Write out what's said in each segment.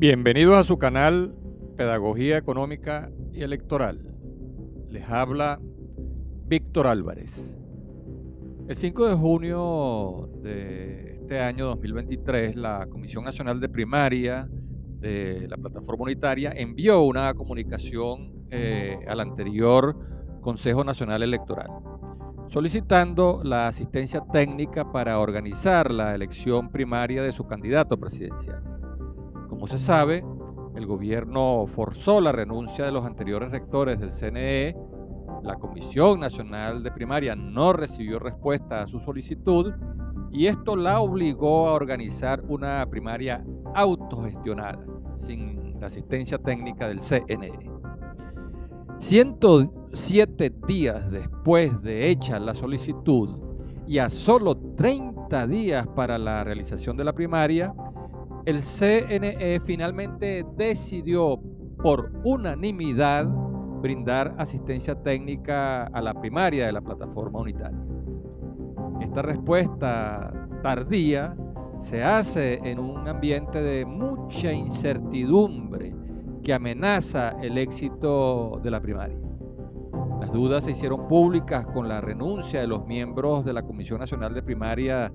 Bienvenidos a su canal Pedagogía Económica y Electoral. Les habla Víctor Álvarez. El 5 de junio de este año 2023, la Comisión Nacional de Primaria de la Plataforma Unitaria envió una comunicación eh, al anterior Consejo Nacional Electoral solicitando la asistencia técnica para organizar la elección primaria de su candidato presidencial. Como se sabe, el gobierno forzó la renuncia de los anteriores rectores del CNE, la Comisión Nacional de Primaria no recibió respuesta a su solicitud y esto la obligó a organizar una primaria autogestionada, sin la asistencia técnica del CNE. 107 días después de hecha la solicitud y a solo 30 días para la realización de la primaria, el CNE finalmente decidió por unanimidad brindar asistencia técnica a la primaria de la plataforma unitaria. Esta respuesta tardía se hace en un ambiente de mucha incertidumbre que amenaza el éxito de la primaria. Las dudas se hicieron públicas con la renuncia de los miembros de la Comisión Nacional de Primaria,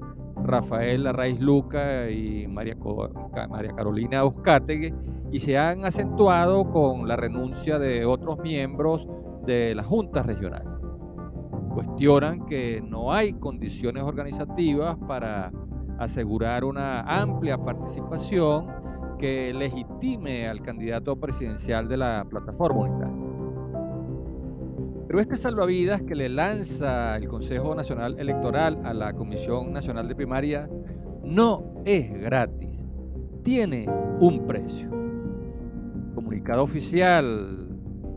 Rafael Arraiz Luca y María, Carolina Euskategui, y se han acentuado con la renuncia de otros miembros de las juntas regionales. Cuestionan que no hay condiciones organizativas para asegurar una amplia participación que legitime al candidato presidencial de la plataforma unitaria. Pero este salvavidas que le lanza el Consejo Nacional Electoral a la Comisión Nacional de Primaria no es gratis, tiene un precio. El comunicado oficial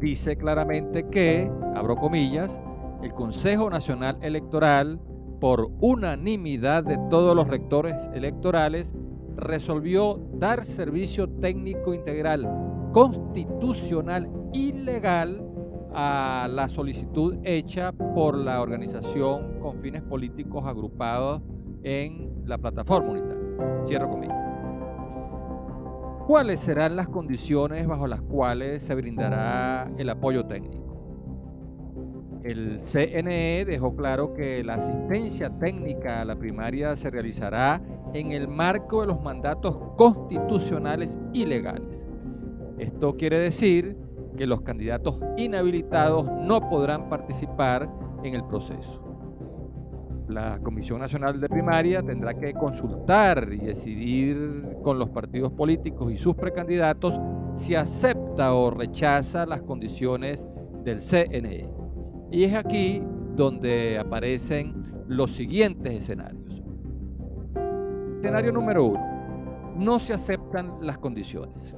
dice claramente que, abro comillas, el Consejo Nacional Electoral, por unanimidad de todos los rectores electorales, resolvió dar servicio técnico integral constitucional y legal a la solicitud hecha por la organización con fines políticos agrupados en la plataforma unitaria. Cierro comillas. ¿Cuáles serán las condiciones bajo las cuales se brindará el apoyo técnico? El CNE dejó claro que la asistencia técnica a la primaria se realizará en el marco de los mandatos constitucionales y legales. Esto quiere decir que los candidatos inhabilitados no podrán participar en el proceso. La Comisión Nacional de Primaria tendrá que consultar y decidir con los partidos políticos y sus precandidatos si acepta o rechaza las condiciones del CNE. Y es aquí donde aparecen los siguientes escenarios. Escenario número uno. No se aceptan las condiciones.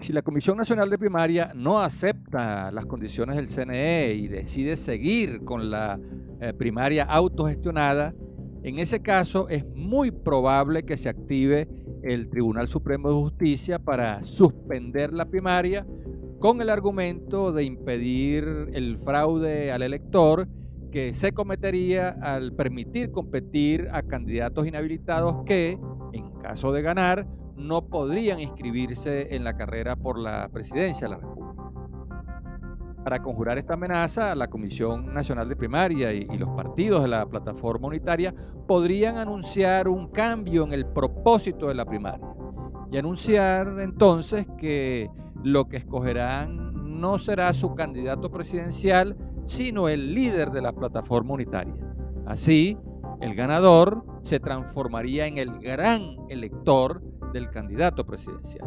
Si la Comisión Nacional de Primaria no acepta las condiciones del CNE y decide seguir con la eh, primaria autogestionada, en ese caso es muy probable que se active el Tribunal Supremo de Justicia para suspender la primaria con el argumento de impedir el fraude al elector que se cometería al permitir competir a candidatos inhabilitados que, en caso de ganar, no podrían inscribirse en la carrera por la presidencia de la República. Para conjurar esta amenaza, la Comisión Nacional de Primaria y, los partidos de la plataforma unitaria podrían anunciar un cambio en el propósito de la primaria y anunciar entonces que lo que escogerán no será su candidato presidencial, sino el líder de la plataforma unitaria. Así, el ganador se transformaría en el gran elector del candidato presidencial.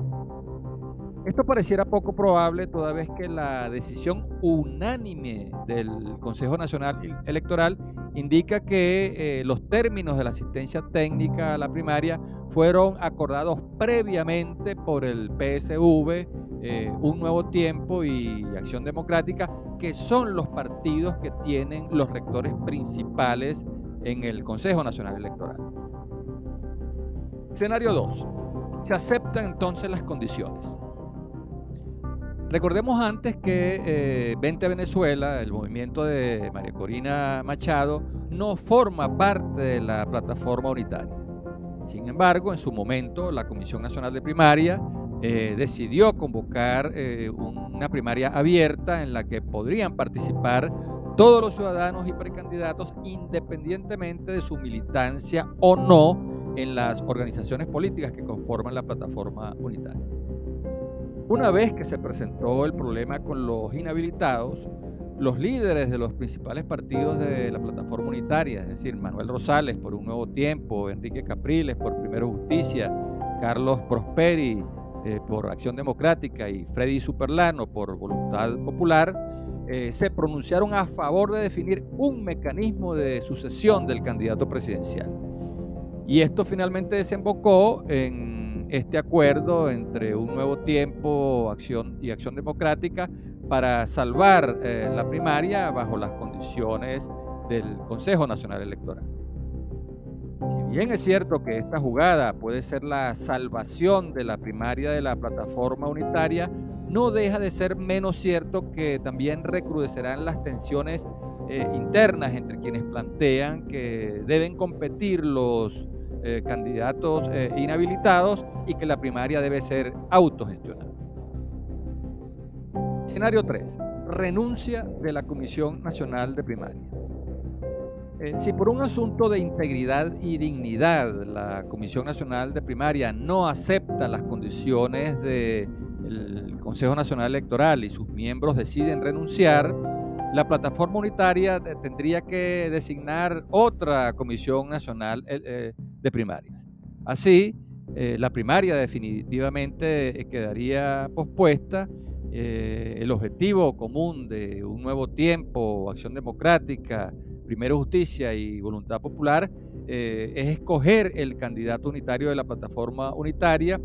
Esto pareciera poco probable toda vez que la decisión unánime del Consejo Nacional Electoral indica que eh, los términos de la asistencia técnica a la primaria fueron acordados previamente por el PSV, eh, Un Nuevo Tiempo y Acción Democrática, que son los partidos que tienen los rectores principales en el Consejo Nacional Electoral. Escenario 2. Se aceptan entonces las condiciones. Recordemos antes que eh, Vente Venezuela, el movimiento de María Corina Machado, no forma parte de la plataforma unitaria. Sin embargo, en su momento, la Comisión Nacional de Primaria eh, decidió convocar eh, una primaria abierta en la que podrían participar todos los ciudadanos y precandidatos independientemente de su militancia o no en las organizaciones políticas que conforman la plataforma unitaria. Una vez que se presentó el problema con los inhabilitados, los líderes de los principales partidos de la plataforma unitaria, es decir, Manuel Rosales por Un Nuevo Tiempo, Enrique Capriles por Primero Justicia, Carlos Prosperi eh, por Acción Democrática y Freddy Superlano por Voluntad Popular, eh, se pronunciaron a favor de definir un mecanismo de sucesión del candidato presidencial. Y esto finalmente desembocó en este acuerdo entre Un Nuevo Tiempo Acción y Acción Democrática para salvar eh, la primaria bajo las condiciones del Consejo Nacional Electoral. Si bien es cierto que esta jugada puede ser la salvación de la primaria de la plataforma unitaria, no deja de ser menos cierto que también recrudecerán las tensiones eh, internas entre quienes plantean que deben competir los eh, candidatos eh, inhabilitados y que la primaria debe ser autogestionada. Escenario 3. Renuncia de la Comisión Nacional de Primaria. Eh, si por un asunto de integridad y dignidad la Comisión Nacional de Primaria no acepta las condiciones del Consejo Nacional Electoral y sus miembros deciden renunciar, la plataforma unitaria tendría que designar otra Comisión Nacional de Primarias. Así, la primaria definitivamente quedaría pospuesta. el objetivo común de un nuevo tiempo, acción democrática, Primero Justicia y Voluntad Popular, eh, es escoger el candidato unitario de la plataforma unitaria.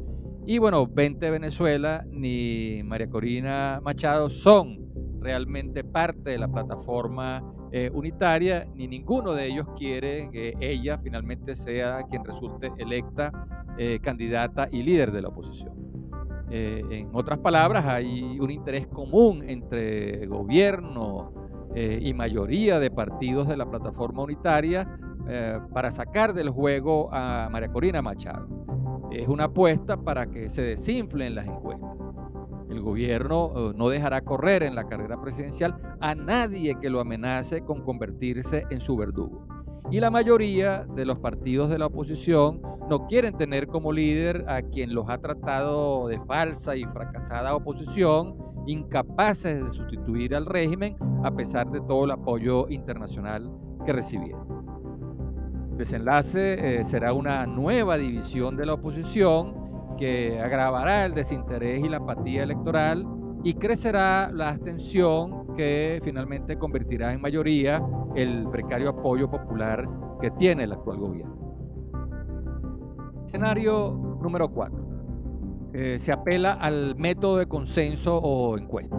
Y bueno, 20 Venezuela ni María Corina Machado son realmente parte de la plataforma eh, unitaria, ni ninguno de ellos quiere que ella finalmente sea quien resulte electa eh, candidata y líder de la oposición. en otras palabras, hay un interés común entre gobierno, eh, y mayoría de partidos de la plataforma unitaria eh, para sacar del juego a María Corina Machado. Es una apuesta para que se desinflen las encuestas. El gobierno eh, no dejará correr en la carrera presidencial a nadie que lo amenace con convertirse en su verdugo. Y la mayoría de los partidos de la oposición no quieren tener como líder a quien los ha tratado de falsa y fracasada oposición incapaces de sustituir al régimen a pesar de todo el apoyo internacional que recibieron. Desenlace eh, será una nueva división de la oposición que agravará el desinterés y la apatía electoral y crecerá la abstención que finalmente convertirá en mayoría el precario apoyo popular que tiene el actual gobierno. Escenario número 4. Eh, se apela al método de consenso o encuesta.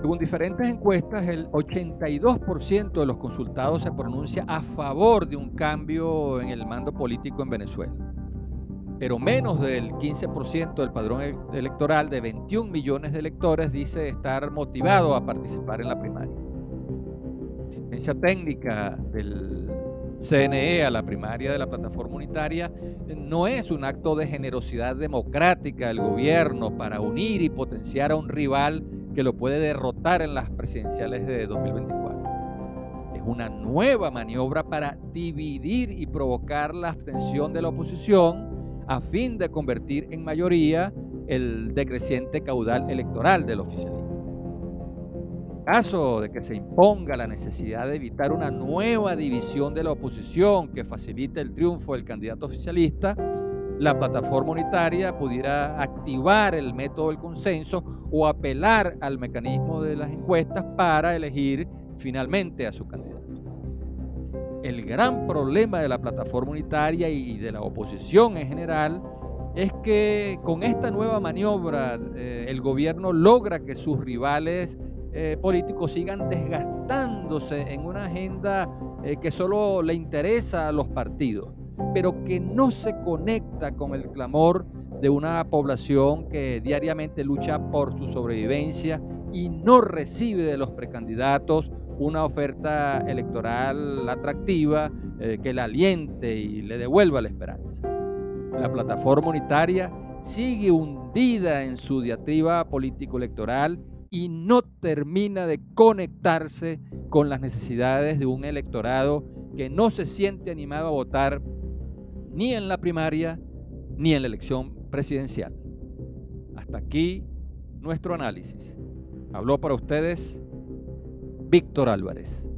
Según diferentes encuestas, el 82% de los consultados se pronuncia a favor de un cambio en el mando político en Venezuela. Pero menos del 15% del padrón e-, electoral de 21 millones de electores dice estar motivado a participar en la primaria. Asistencia técnica del CNE a la primaria de la plataforma unitaria no es un acto de generosidad democrática del gobierno para unir y potenciar a un rival que lo puede derrotar en las presidenciales de 2024. Es una nueva maniobra para dividir y provocar la abstención de la oposición a fin de convertir en mayoría el decreciente caudal electoral del oficialismo caso de que se imponga la necesidad de evitar una nueva división de la oposición que facilite el triunfo del candidato oficialista, la plataforma unitaria pudiera activar el método del consenso o apelar al mecanismo de las encuestas para elegir finalmente a su candidato. El gran problema de la plataforma unitaria y de la oposición en general es que con esta nueva maniobra eh, el gobierno logra que sus rivales eh, políticos sigan desgastándose en una agenda eh, que solo le interesa a los partidos, pero que no se conecta con el clamor de una población que diariamente lucha por su sobrevivencia y no recibe de los precandidatos una oferta electoral atractiva eh, que la aliente y le devuelva la esperanza. La plataforma unitaria sigue hundida en su diatriba político-electoral y no termina de conectarse con las necesidades de un electorado que no se siente animado a votar ni en la primaria ni en la elección presidencial. Hasta aquí nuestro análisis. Habló para ustedes Víctor Álvarez.